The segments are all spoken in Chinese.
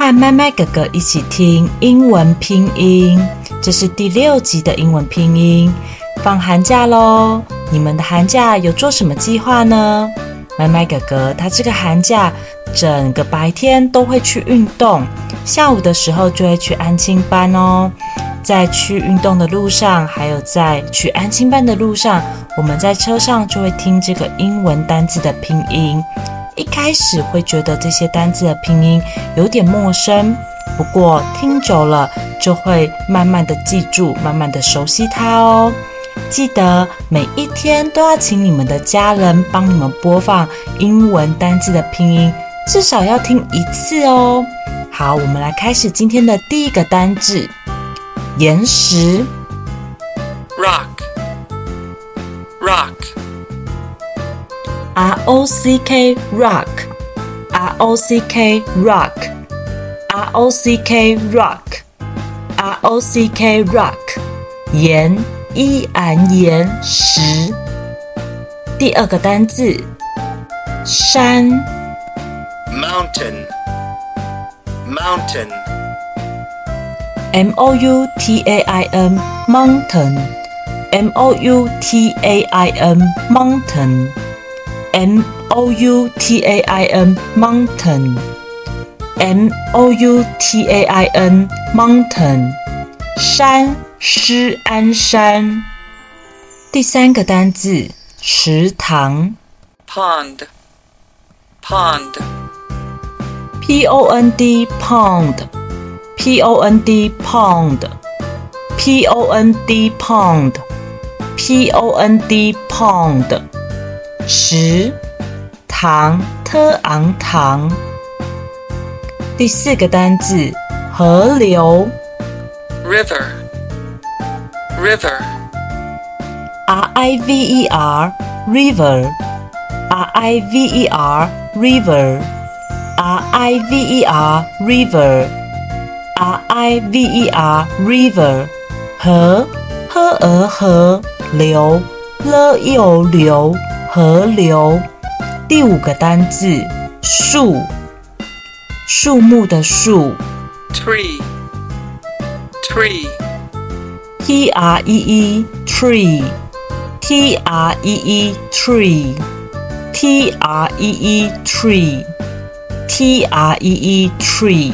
和麦麦哥哥一起听英文拼音。这是第六集的英文拼音。放寒假喽，你们的寒假有做什么计划呢？麦麦哥哥他这个寒假整个白天都会去运动，下午的时候就会去安亲班哦。在去运动的路上，还有在去安亲班的路上，我们在车上就会听这个英文单字的拼音。一开始会觉得这些单字的拼音有点陌生，不过听久了就会慢慢的记住，慢慢的熟悉它哦。记得每一天都要请你们的家人帮你们播放英文单字的拼音，至少要听一次哦。好，我们来开始今天的第一个单字：岩石。Rock，rock。R O C K rock, R O C K rock, R O C K rock, R O C K rock，岩，E N 岩石。第二个单字，山，mountain, mountain, M O U T A I N mountain, M O U T A I N mountain。 M O U T A I N mountain M O U T A I N mountain 山施安山。第三个单字池塘 pond pond P O N D pond P O N D pond P O N D pond P O N D pond 池塘特昂唐。第四个单字河流，river river r i v e r river r i v e r river r i v e r river r i v e r river 河呵儿河流了又流。河流，第五个单字树，树木的树，tree，tree，t r e e tree，t r e e tree，t r e e tree，t r e e tree，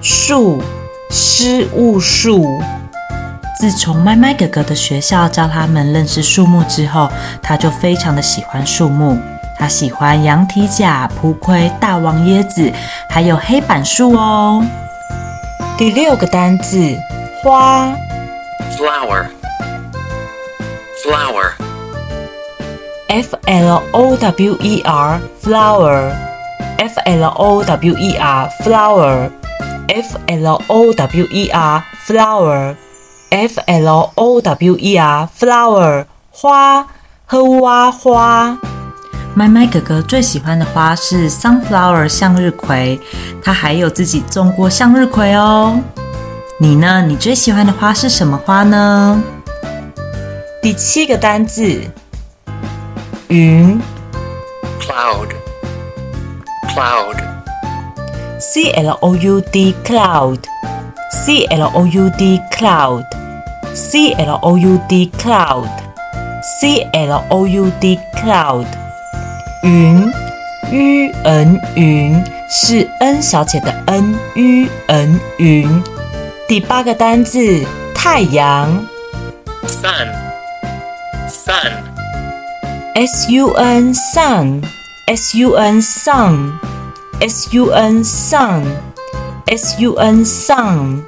树，失物树。自从麦麦哥哥的学校教他们认识树木之后，他就非常的喜欢树木。他喜欢羊蹄甲、蒲葵、大王椰子，还有黑板树哦。第六个单字花，flower，flower，f l o w e r，flower，f l o w e r，flower，f l o w e r，flower。F L O W E R flower 花和挖花。麦麦哥哥最喜欢的花是 sunflower 向日葵，他还有自己种过向日葵哦。你呢？你最喜欢的花是什么花呢？第七个单字，云，cloud cloud C L O U D cloud C L O U D cloud C L O U D cloud, C L O U D cloud，云，U N 云是 N 小姐的 N，U N 云。第八个单字太阳，Sun, Sun, S U N Sun, S U N Sun, S U N Sun, S U N Sun，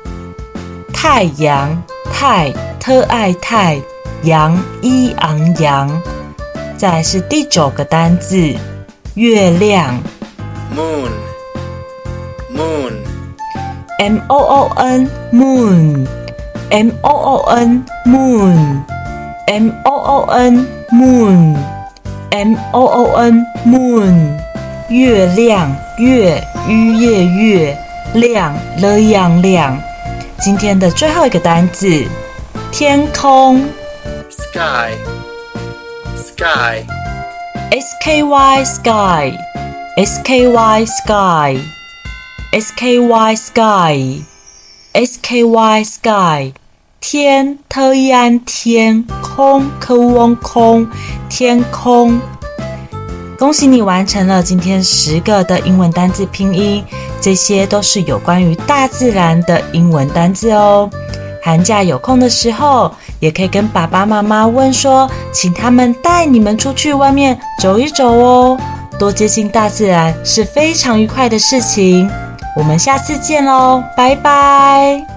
太阳。太特爱太阳一昂扬，再是第九个单字月亮，moon moon m o o n moon m o o n moon m o o n moon m o o n moon 月亮月月夜月亮了样亮。今天的最后一个单字，天空，sky，sky，s k y sky，s k y sky，S K Y sky，S K Y sky，天特安天空科翁空天空。恭喜你完成了今天十个的英文单字拼音，这些都是有关于大自然的英文单字哦。寒假有空的时候，也可以跟爸爸妈妈问说，请他们带你们出去外面走一走哦，多接近大自然是非常愉快的事情。我们下次见喽，拜拜。